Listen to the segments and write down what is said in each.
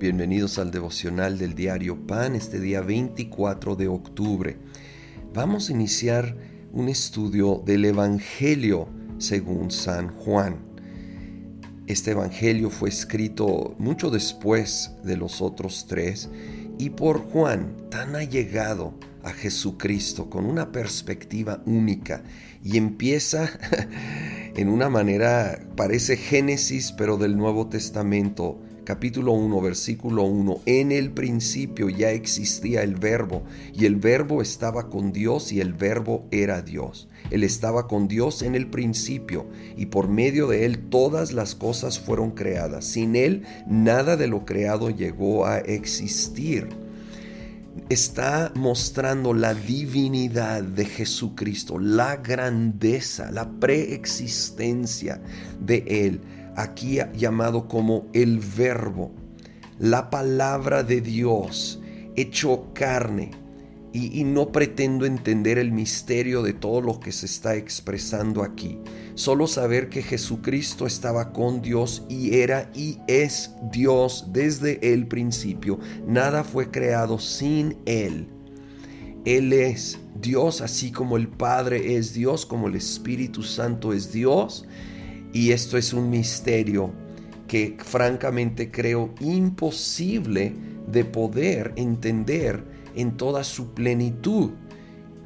Bienvenidos al devocional del diario Pan este día 24 de octubre. Vamos a iniciar un estudio del Evangelio según San Juan. Este Evangelio fue escrito mucho después de los otros tres y por Juan, tan allegado a Jesucristo, con una perspectiva única, y empieza en una manera, parece Génesis, pero del Nuevo Testamento, capítulo 1, versículo 1, en el principio ya existía el verbo y el verbo estaba con Dios y el verbo era Dios. Él estaba con Dios en el principio y por medio de él todas las cosas fueron creadas. Sin él nada de lo creado llegó a existir está mostrando la divinidad de Jesucristo, la grandeza, la preexistencia de Él aquí llamado como el verbo, la palabra de Dios hecho carne. Y, no pretendo entender el misterio de todo lo que se está expresando aquí. Solo saber que Jesucristo estaba con Dios y era y es Dios desde el principio. Nada fue creado sin Él. Él es Dios así como el Padre es Dios, como el Espíritu Santo es Dios. Y esto es un misterio que francamente creo imposible de poder entender en toda su plenitud.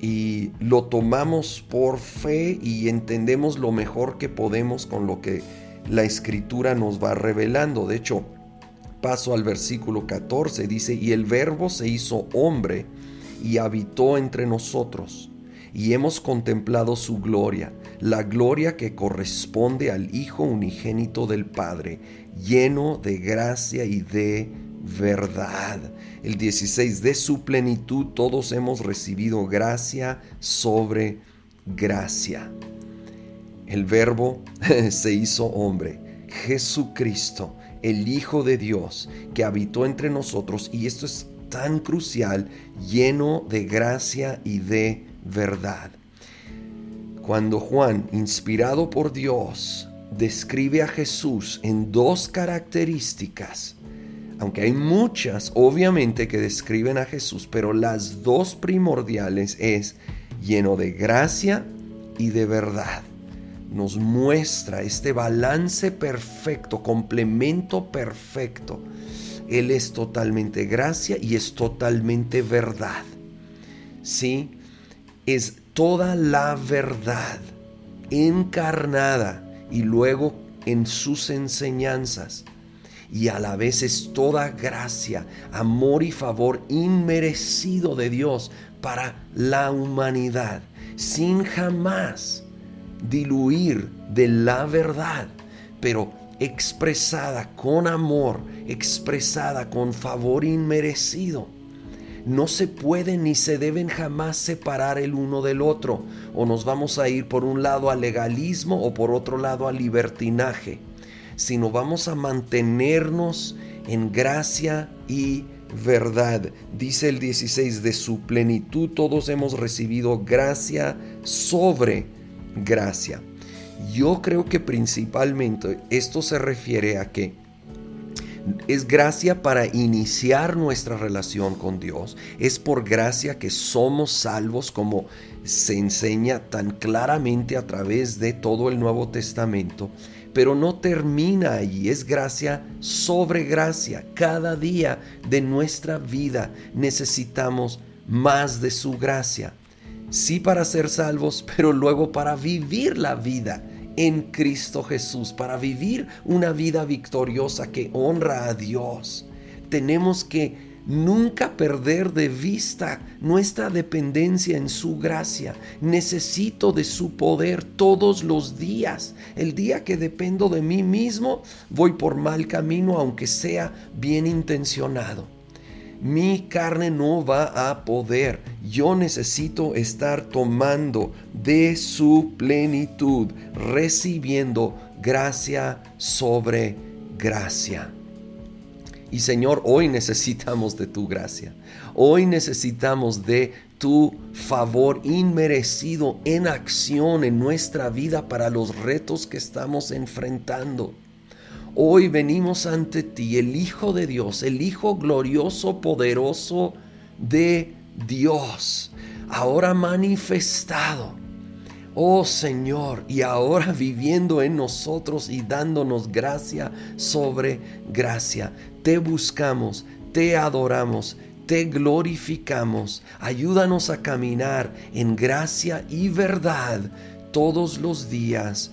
Y lo tomamos por fe y entendemos lo mejor que podemos con lo que la escritura nos va revelando. De hecho, paso al versículo 14, dice, y el verbo se hizo hombre y habitó entre nosotros y hemos contemplado su gloria, la gloria que corresponde al Hijo unigénito del Padre, lleno de gracia y de verdad. El 16, de su plenitud todos hemos recibido gracia sobre gracia. El verbo se hizo hombre, Jesucristo, el Hijo de Dios, que habitó entre nosotros, y esto es tan crucial, lleno de gracia y de verdad. Cuando Juan, inspirado por Dios, describe a Jesús en dos características, aunque hay muchas obviamente que describen a Jesús, pero las dos primordiales es lleno de gracia y de verdad. Nos muestra este balance perfecto, complemento perfecto. Él es totalmente gracia y es totalmente verdad. Sí, es toda la verdad encarnada y luego en sus enseñanzas. Y a la vez es toda gracia, amor y favor inmerecido de Dios para la humanidad, sin jamás diluir de la verdad, pero expresada con amor, expresada con favor inmerecido no se pueden ni se deben jamás separar el uno del otro, o nos vamos a ir por un lado al legalismo o por otro lado al libertinaje, sino vamos a mantenernos en gracia y verdad. Dice el 16, de su plenitud todos hemos recibido gracia sobre gracia. Yo creo que principalmente esto se refiere a que es gracia para iniciar nuestra relación con Dios. Es por gracia que somos salvos como se enseña tan claramente a través de todo el Nuevo Testamento. Pero no termina allí, es gracia sobre gracia. Cada día de nuestra vida necesitamos más de su gracia. Sí para ser salvos, pero luego para vivir la vida en Cristo Jesús, para vivir una vida victoriosa que honra a Dios. Tenemos que nunca perder de vista nuestra dependencia en su gracia. Necesito de su poder todos los días. El día que dependo de mí mismo, voy por mal camino aunque sea bien intencionado mi carne no va a poder. Yo necesito estar tomando de su plenitud, recibiendo gracia sobre gracia. Y Señor, hoy necesitamos de tu gracia. Hoy necesitamos de tu favor inmerecido en acción en nuestra vida para los retos que estamos enfrentando. Hoy venimos ante ti, el Hijo de Dios, el Hijo glorioso, poderoso de Dios, ahora manifestado. Oh Señor, y ahora viviendo en nosotros y dándonos gracia sobre gracia. Te buscamos, te adoramos, te glorificamos. Ayúdanos a caminar en gracia y verdad todos los días